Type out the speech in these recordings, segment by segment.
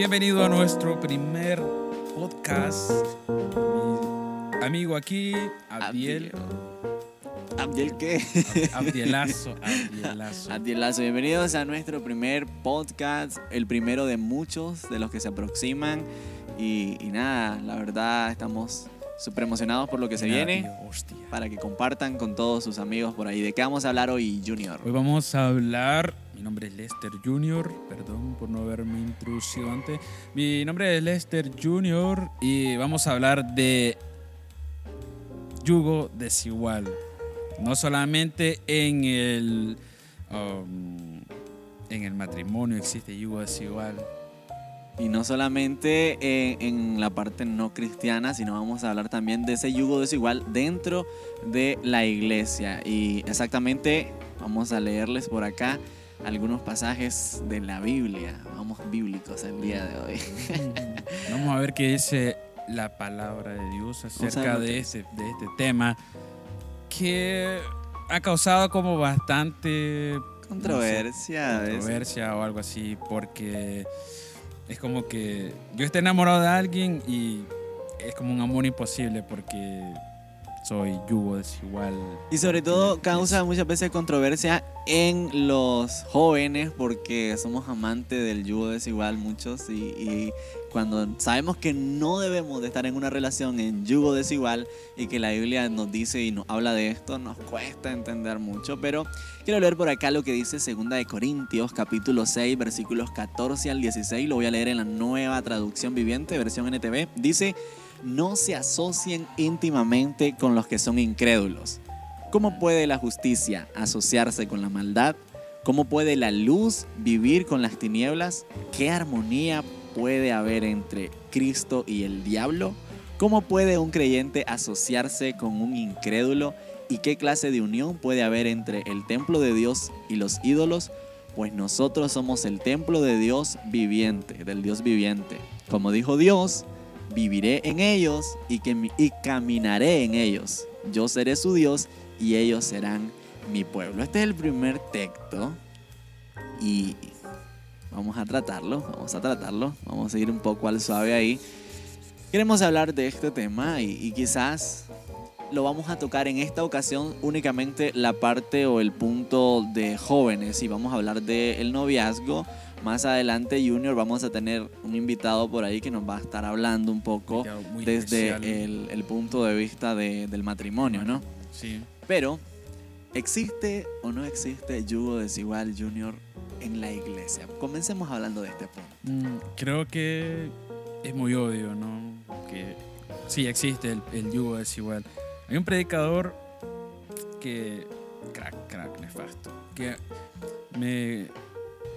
Bienvenido a nuestro primer podcast. Mi amigo aquí, Abdiel. ¿Abdiel qué? Abdielazo, Abdielazo. Abdielazo, bienvenidos a nuestro primer podcast, el primero de muchos de los que se aproximan. Y, y nada, la verdad estamos súper emocionados por lo que se viene. hostia. Para que compartan con todos sus amigos por ahí. ¿De qué vamos a hablar hoy, Junior? Hoy vamos a hablar. Mi nombre es Lester Junior. Perdón por no haberme introducido antes. Mi nombre es Lester Junior y vamos a hablar de yugo desigual. No solamente en el um, en el matrimonio existe yugo desigual. Y no solamente en, en la parte no cristiana, sino vamos a hablar también de ese yugo desigual dentro de la iglesia. Y exactamente vamos a leerles por acá algunos pasajes de la Biblia. Vamos bíblicos el día de hoy. Vamos a ver qué dice la palabra de Dios acerca de este, de este tema que ha causado como bastante Controversia. a veces. controversia o algo así porque es como que yo estoy enamorado de alguien y es como un amor imposible porque soy yugo desigual. Y sobre todo causa muchas veces controversia en los jóvenes porque somos amantes del yugo desigual muchos y, y cuando sabemos que no debemos de estar en una relación en yugo desigual y que la Biblia nos dice y nos habla de esto, nos cuesta entender mucho, pero quiero leer por acá lo que dice 2 de Corintios capítulo 6 versículos 14 al 16, lo voy a leer en la nueva traducción viviente, versión NTV, dice no se asocien íntimamente con los que son incrédulos. ¿Cómo puede la justicia asociarse con la maldad? ¿Cómo puede la luz vivir con las tinieblas? ¿Qué armonía puede haber entre Cristo y el diablo? ¿Cómo puede un creyente asociarse con un incrédulo? ¿Y qué clase de unión puede haber entre el templo de Dios y los ídolos? Pues nosotros somos el templo de Dios viviente, del Dios viviente. Como dijo Dios, viviré en ellos y, que, y caminaré en ellos. Yo seré su Dios y ellos serán mi pueblo. Este es el primer texto y vamos a tratarlo, vamos a tratarlo, vamos a ir un poco al suave ahí. Queremos hablar de este tema y, y quizás lo vamos a tocar en esta ocasión únicamente la parte o el punto de jóvenes y vamos a hablar del noviazgo. Más adelante, Junior, vamos a tener un invitado por ahí que nos va a estar hablando un poco desde el, el punto de vista de- del matrimonio, ¿no? Sí. Pero, ¿existe o no existe yugo desigual, Junior, en la iglesia? Comencemos hablando de este punto. Mm, creo que es muy obvio, ¿no? Que sí existe el, el yugo desigual. Hay un predicador que, crack, crack, nefasto, que me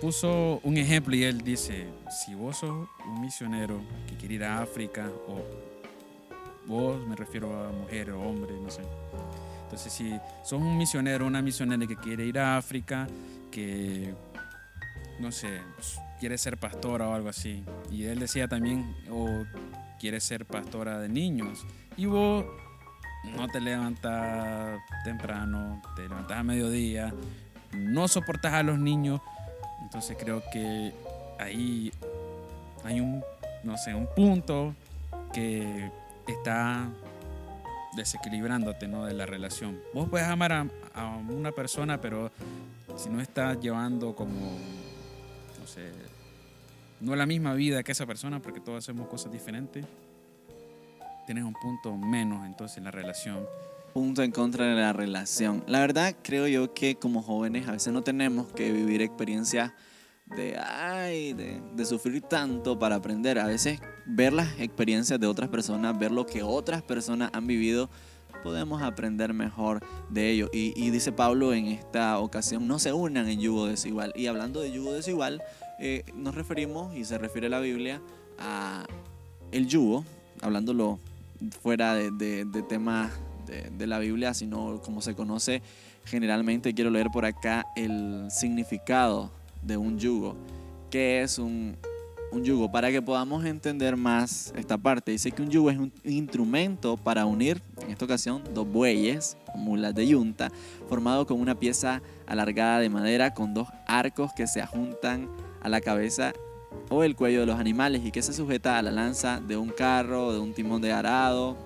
puso un ejemplo y él dice, si vos sos un misionero que quiere ir a África, o vos, me refiero a mujer o hombre, no sé. Entonces, si sos un misionero, una misionera que quiere ir a África, que no sé, quiere ser pastora o algo así. Y él decía también, o quiere ser pastora de niños. Y vos no te levantas temprano, te levantas a mediodía, no soportas a los niños. Entonces creo que ahí hay un, no sé, un punto que está desequilibrándote ¿no? de la relación. Vos puedes amar a, a una persona, pero si no estás llevando como, no sé, no la misma vida que esa persona, porque todos hacemos cosas diferentes, tienes un punto menos entonces en la relación. Punto en contra de la relación. La verdad, creo yo que como jóvenes a veces no tenemos que vivir experiencias de, ay, de, sufrir tanto para aprender. A veces ver las experiencias de otras personas, ver lo que otras personas han vivido, podemos aprender mejor de ello. Y, y dice Pablo en esta ocasión, no se unan en yugo desigual. Y hablando de yugo desigual, eh, nos referimos, y se refiere la Biblia, a el yugo, hablándolo fuera de, de, de temas de, la Biblia, sino como se conoce generalmente, quiero leer por acá el significado de un yugo. ¿Qué es un, un yugo? Para que podamos entender más esta parte. Dice que un yugo es un instrumento para unir, en esta ocasión, dos bueyes, mulas de yunta, formado con una pieza alargada de madera con dos arcos que se ajuntan a la cabeza o el cuello de los animales y que se sujeta a la lanza de un carro de un timón de arado,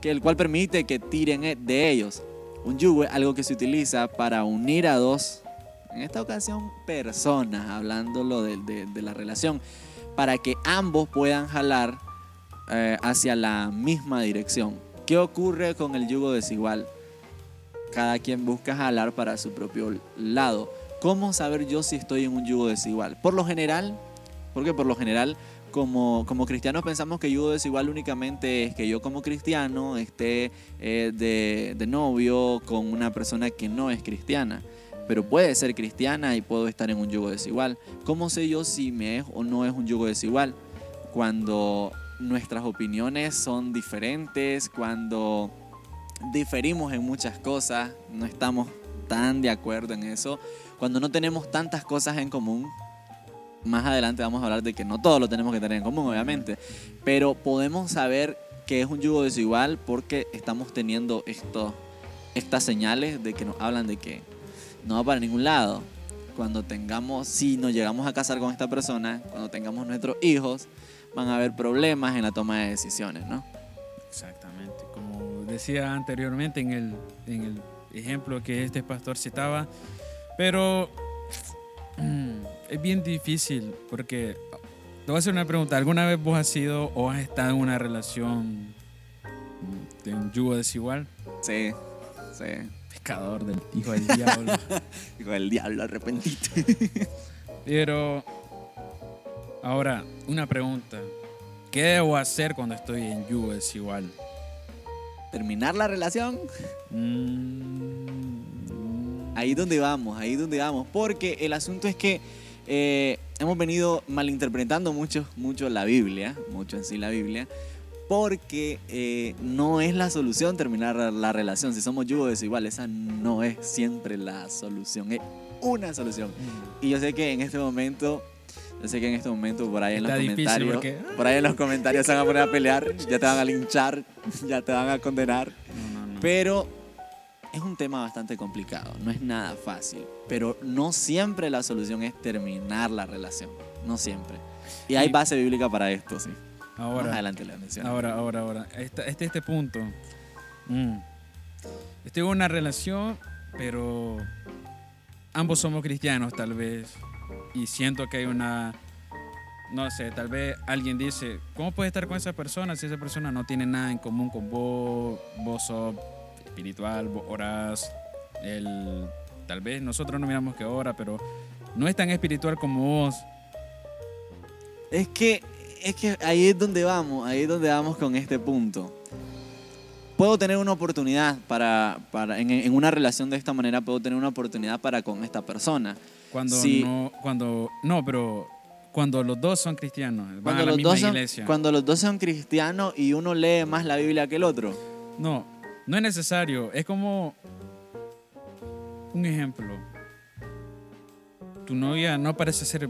que el cual permite que tiren e- de ellos. Un yugo es algo que se utiliza para unir a dos, en esta ocasión personas, hablándolo de, de- de la relación, para que ambos puedan jalar eh, hacia la misma dirección. ¿Qué ocurre con el yugo desigual? Cada quien busca jalar para su propio lado. ¿Cómo saber yo si estoy en un yugo desigual? Por lo general, porque por lo general como, como cristianos pensamos que yugo desigual únicamente es que yo como cristiano esté eh, de, de novio con una persona que no es cristiana. Pero puede ser cristiana y puedo estar en un yugo desigual. ¿Cómo sé yo si me es o no es un yugo desigual? Cuando nuestras opiniones son diferentes, cuando diferimos en muchas cosas, no estamos tan de acuerdo en eso, cuando no tenemos tantas cosas en común, más adelante vamos a hablar de que no todo lo tenemos que tener en común, obviamente, pero podemos saber que es un yugo desigual porque estamos teniendo esto, estas señales de que nos hablan de que no va para ningún lado. Cuando tengamos, si nos llegamos a casar con esta persona, cuando tengamos nuestros hijos, van a haber problemas en la toma de decisiones, ¿no? Exactamente. Como decía anteriormente en el, en el ejemplo que este pastor citaba, pero mm, es bien difícil porque te voy a hacer una pregunta. ¿Alguna vez vos has sido o has estado en una relación mm, de un yugo desigual? Sí, sí. Pescador del hijo del diablo. Hijo del diablo, arrepentito. Pero ahora, una pregunta. ¿Qué debo hacer cuando estoy en yugo desigual? Terminar la relación, Mm, ahí donde vamos, ahí donde vamos. Porque el asunto es que eh, hemos venido malinterpretando mucho, mucho la Biblia, mucho en sí la Biblia, porque eh, no es la solución terminar la relación. Si somos yugo desigual, esa no es siempre la solución, es una solución. Y yo sé que en este momento, yo sé que en este momento por ahí en los Está comentarios, porque- por ahí en los comentarios se van a poner a pelear, ya te van a linchar, ya te van a condenar. No, no, no. Pero es un tema bastante complicado, no es nada fácil. Pero no siempre la solución es terminar la relación, no siempre. Y hay base bíblica para esto, sí. Más Ahora, adelante le menciono. ahora, ahora, ahora. Este, este, este punto. Mm. Estoy en una relación, pero ambos somos cristianos, tal vez. Y siento que hay una. No sé, tal vez alguien dice: ¿Cómo puedes estar con esa persona si esa persona no tiene nada en común con vos? Vos sos espiritual, orás. Él, tal vez nosotros no miramos que ora, pero no es tan espiritual como vos. Es que, es que ahí es donde vamos, ahí es donde vamos con este punto. Puedo tener una oportunidad para, para en, en una relación de esta manera, puedo tener una oportunidad para con esta persona. Cuando Sí. no, cuando, no, pero cuando los dos son cristianos, van Cuando a la los, misma dos son, iglesia. cuando los dos son cristianos y uno lee más la Biblia que el otro. No, no es necesario. Es como un ejemplo. Tu novia no parece ser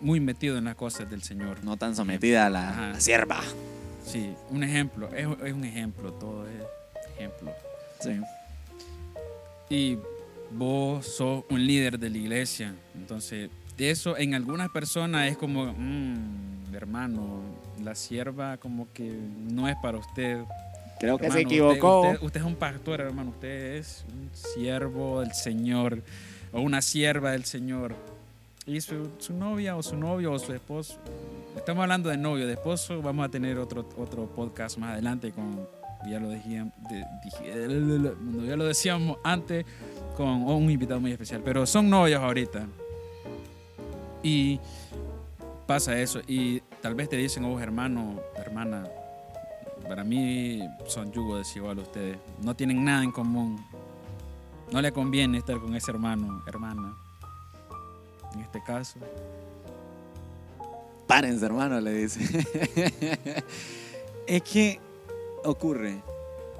muy metido en las cosas del Señor. No tan sometida a la, sierva. Sí, un ejemplo. Es, es un ejemplo, todo es ejemplo. Sí. Y vos sos un líder de la iglesia. Entonces, eso en algunas personas es como, "Mm, hermano, la sierva como que no es para usted. Creo que Hermano, se equivocó. Usted, usted es un pastor, hermano. Usted es un siervo del Señor o una sierva del Señor. Y su, su novia o su novio o su esposo. Estamos hablando de novio, de esposo. Vamos a tener otro, otro podcast más adelante con. Ya lo, de- ya lo decíamos antes con un invitado muy especial. Pero son novios ahorita. Y pasa eso. Y tal vez te dicen, oh hermano, hermana, para mí son yugo desigual ustedes. No tienen nada en común. No le conviene estar con ese hermano, hermana. En este caso. Párense, hermano, le dice. es que ocurre.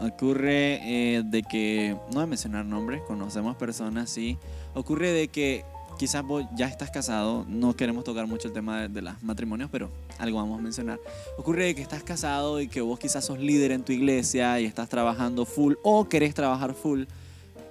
Ocurre eh, de que, no voy a mencionar nombres, conocemos personas, sí. Ocurre de que quizás vos ya estás casado, no queremos tocar mucho el tema de, de los matrimonios, pero algo vamos a mencionar. Ocurre que estás casado y que vos quizás sos líder en tu iglesia y estás trabajando full o querés trabajar full,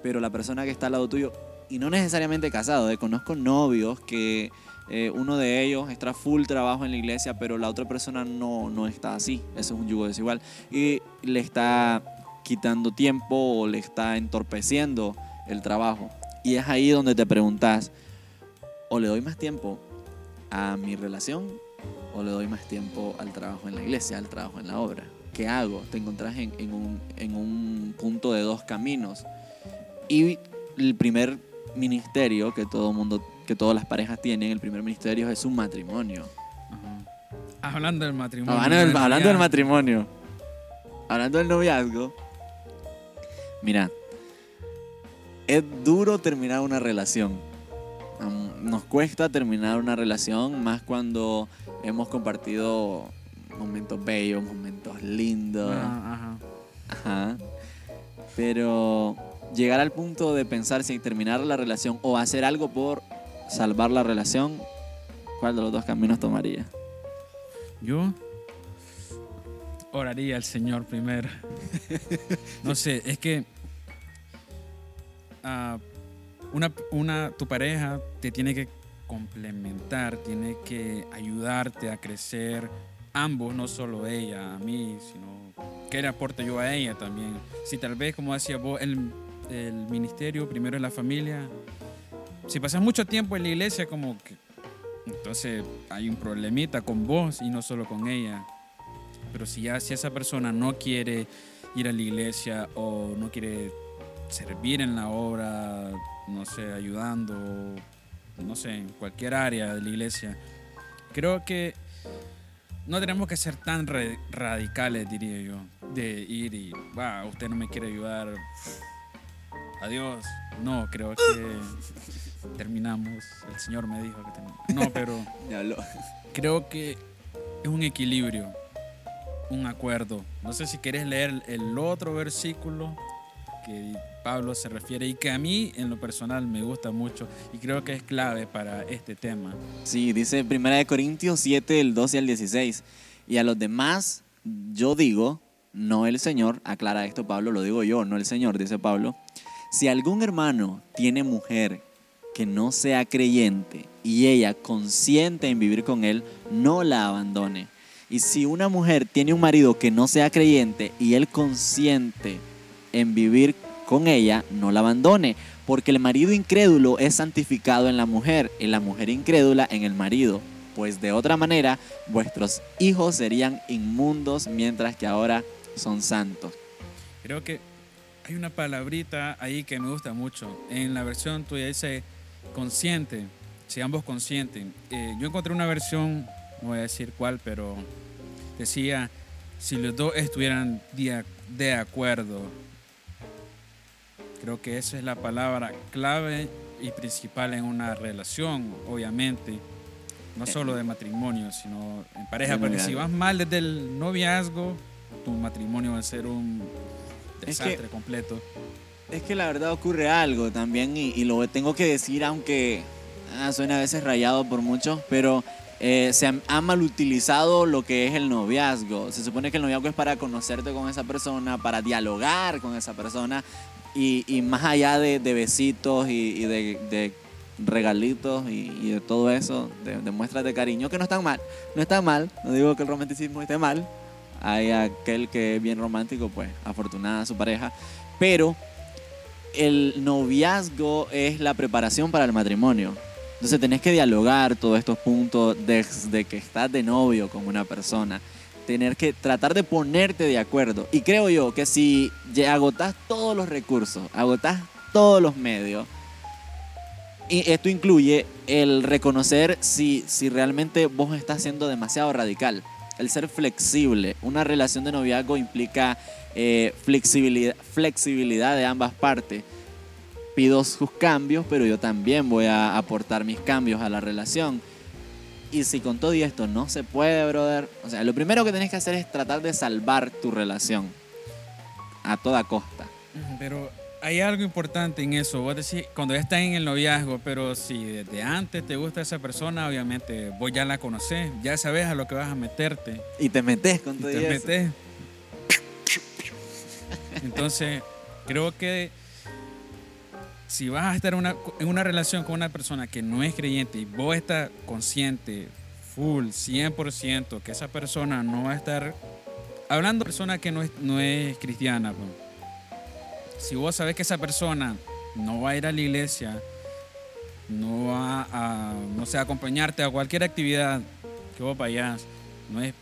pero la persona que está al lado tuyo, y no necesariamente casado, eh, conozco novios que eh, uno de ellos está full trabajo en la iglesia, pero la otra persona no, no está así. Eso es un yugo desigual. Y le está quitando tiempo o le está entorpeciendo el trabajo. Y es ahí donde te preguntas, o le doy más tiempo a mi relación o le doy más tiempo al trabajo en la iglesia, al trabajo en la obra. ¿Qué hago? Te encontrás en, en un, en un punto de dos caminos. Y el primer ministerio que todo mundo, que todas las parejas tienen, el primer ministerio es un matrimonio. Ajá. Hablando del matrimonio. Hablando del, del hablando del matrimonio, hablando del noviazgo, mira, es duro terminar una relación. Nos cuesta terminar una relación, más cuando hemos compartido momentos bellos, momentos lindos. Ah, ajá. Ajá. Pero llegar al punto de pensar si terminar la relación o hacer algo por salvar la relación, ¿cuál de los dos caminos tomaría? Yo oraría al Señor primero. No sé, es que ah, una, una, tu pareja te tiene que complementar, tiene que ayudarte a crecer ambos, no solo ella a mí, sino que le aporte yo a ella también. Si tal vez, como decía vos, el, el ministerio primero es la familia. Si pasas mucho tiempo en la iglesia, como entonces hay un problemita con vos y no solo con ella. Pero si ya si esa persona no quiere ir a la iglesia o no quiere servir en la obra, no sé, ayudando, no sé, en cualquier área de la iglesia, creo que no tenemos que ser tan radicales, diría yo, de ir y, va, usted no me quiere ayudar, adiós. No, creo que terminamos. El Señor me dijo que terminamos. No, pero creo que es un equilibrio, un acuerdo. No sé si querés leer el otro versículo que Pablo se refiere y que a mí en lo personal me gusta mucho y creo que es clave para este tema. Sí, dice 1 Corintios 7, el 12 al 16. Y a los demás, yo digo, no el Señor, aclara esto Pablo, lo digo yo, no el Señor, dice Pablo. Si algún hermano tiene mujer que no sea creyente y ella consiente en vivir con él, no la abandone. Y si una mujer tiene un marido que no sea creyente y él consiente en vivir con ella, no la abandone, porque el marido incrédulo es santificado en la mujer y la mujer incrédula en el marido, pues de otra manera vuestros hijos serían inmundos mientras que ahora son santos. Creo que hay una palabrita ahí que me gusta mucho. En la versión tuya dice consciente, si ambos consienten. Eh, yo encontré una versión, no voy a decir cuál, pero decía, si los dos estuvieran de acuerdo. Creo que esa es la palabra clave y principal en una relación, obviamente. No solo de matrimonio, sino en pareja. Porque si vas mal desde el noviazgo, tu matrimonio va a ser un Es que- desastre completo. Es que la verdad ocurre algo también y, y lo tengo que decir aunque ah, suena a veces rayado por muchos, pero eh, se ha, ha mal utilizado lo que es el noviazgo. Se supone que el noviazgo es para conocerte con esa persona, para dialogar con esa persona y, y más allá de, besitos y, de, regalitos y, de todo eso, de, de muestras de cariño, que no están mal, no está mal, no digo que el romanticismo esté mal, hay aquel que es bien romántico, pues afortunada su pareja, pero el noviazgo es la preparación para el matrimonio. Entonces tenés que dialogar todos estos puntos desde que estás de novio con una persona. Tener que tratar de ponerte de acuerdo. Y creo yo que si agotás todos los recursos, agotás todos los medios, y esto incluye el reconocer si, si realmente vos estás siendo demasiado radical. El ser flexible. Una relación de noviazgo implica eh, flexibilidad, flexibilidad de ambas partes. Pido sus cambios, pero yo también voy a aportar mis cambios a la relación. Y si con todo y esto no se puede, brother, o sea, lo primero que tenés que hacer es tratar de salvar tu relación a toda costa. Pero hay algo importante en eso. Vos decís, cuando ya estás en el noviazgo, pero si desde antes te gusta esa persona, obviamente vos ya la conocés, ya sabes a lo que vas a meterte. Y te metes con Y todo te y eso. metes. Entonces, creo que si vas a estar una- en una relación con una persona que no es creyente y vos estás consciente, full, 100%, que esa persona no va a estar hablando de persona que no es, no es cristiana, si vos sabés que esa persona no va a ir a la iglesia, no va a, no sé, acompañarte a cualquier actividad que vos vayas, no es,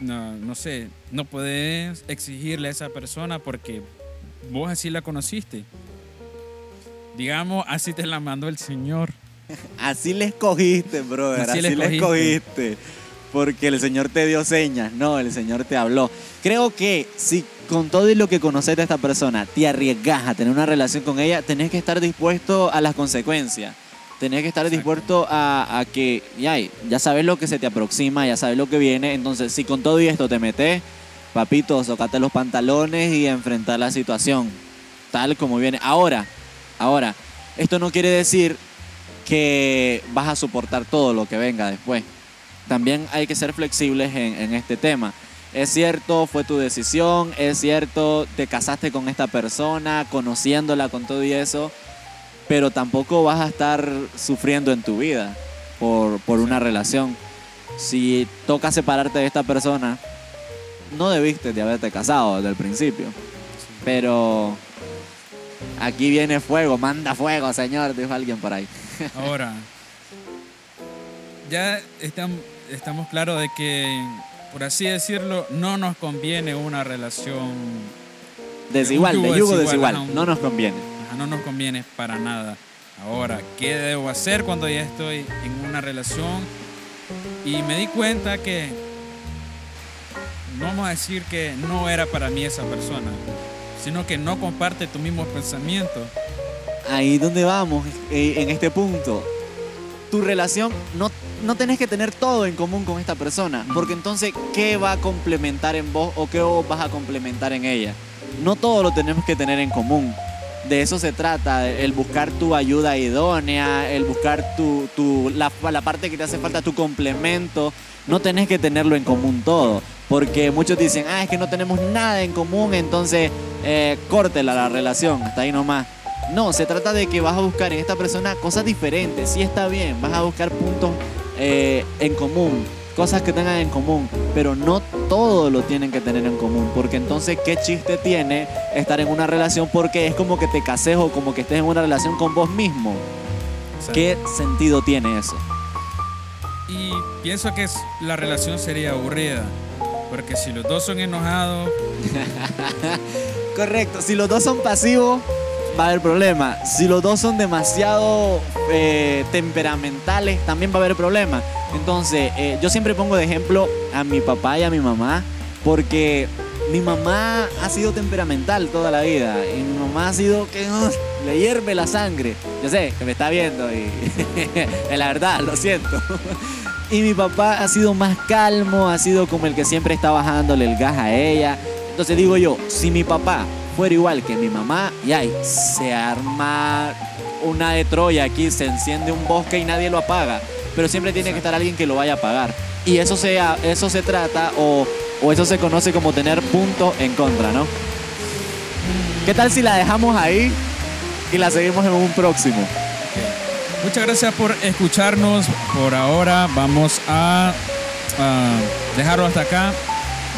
no, no sé, no podés exigirle a esa persona porque vos así la conociste. Digamos, así te la mandó el Señor. Así le escogiste, brother. Así Así, le escogiste. escogiste. Porque el Señor te dio señas. No, el Señor te habló. Creo que si con todo y lo que conoces de esta persona te arriesgas a tener una relación con ella, tenés que estar dispuesto a las consecuencias. Tenés que estar Exacto. dispuesto a, a que ya, ya sabes lo que se te aproxima, ya sabes lo que viene. Entonces, si con todo y esto te metes, papito, socate los pantalones y enfrentar la situación tal como viene. Ahora, ahora, esto no quiere decir que vas a soportar todo lo que venga después. También hay que ser flexibles en, este tema. Es cierto, fue tu decisión, es cierto, te casaste con esta persona, conociéndola con todo y eso, pero tampoco vas a estar sufriendo en tu vida por, por una relación. Si toca separarte de esta persona, no debiste de haberte casado desde el principio. Pero aquí viene fuego, manda fuego, señor, dijo alguien por ahí. Ahora, ya estam- estamos claros de que, por así decirlo, no nos conviene una relación, Desigual, de yugo yugo desigual, no nos conviene. ajá, no nos conviene para nada. Ahora, ¿qué debo hacer cuando ya estoy en una relación? Y me di cuenta que, no vamos a decir que no era para mí esa persona, sino que no comparte tu mismo pensamiento. Ahí donde vamos, eh, en este punto. Tu relación, no, no tenés que tener todo en común con esta persona, porque entonces, ¿qué va a complementar en vos o qué vos vas a complementar en ella? No todo lo tenemos que tener en común. De eso se trata, el buscar tu ayuda idónea, el buscar tu, tu, la, la parte que te hace falta, tu complemento. No tenés que tenerlo en común todo, porque muchos dicen, ah, es que no tenemos nada en común, entonces eh, córtela la relación, hasta ahí nomás. No, se trata de que vas a buscar en esta persona cosas diferentes, sí está bien, vas a buscar puntos eh, en común, cosas que tengan en común, pero no todo lo tienen que tener en común, porque entonces qué chiste tiene estar en una relación porque es como que te cases o como que estés en una relación con vos mismo. ¿Qué sentido tiene eso? Y pienso que la relación sería aburrida, porque si los dos son enojados, Correcto, si los dos son pasivos, va a haber problema. Si los dos son demasiado eh, temperamentales, también va a haber problema. Entonces, eh, yo siempre pongo de ejemplo a mi papá y a mi mamá, porque mi mamá ha sido temperamental toda la vida y mi mamá ha sido que uh, le hierve la sangre. Yo sé que me está viendo y la verdad, lo siento. Y mi papá ha sido más calmo, ha sido como el que siempre está bajándole el gas a ella. Entonces digo yo, si mi papá fuera igual que mi mamá, y ay, se arma una de Troya aquí, se enciende un bosque y nadie lo apaga. Pero siempre tiene que estar alguien que lo vaya a apagar. Y eso se, eso se trata o, o eso se conoce como tener puntos en contra, ¿no? ¿Qué tal si la dejamos ahí y la seguimos en un próximo? Muchas gracias por escucharnos. Por ahora vamos a, a dejarlo hasta acá.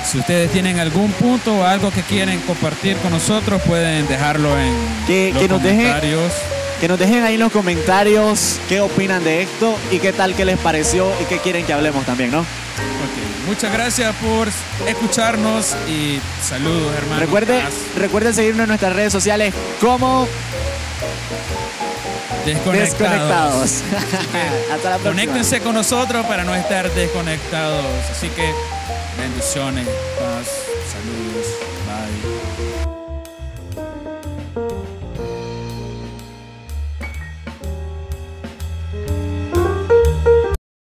Si ustedes tienen algún punto o algo que quieren compartir con nosotros, pueden dejarlo en Que- los que nos dejen- comentarios. Que nos dejen ahí en los comentarios qué opinan de esto y qué tal que les pareció y qué quieren que hablemos también, ¿no? Ok, Muchas gracias por escucharnos y saludos, hermanos. Recuerde, recuerden seguirnos en nuestras redes sociales como desconectados. Desconectados. Hasta la próxima. Conéctense con nosotros para no estar desconectados. Así que bendiciones.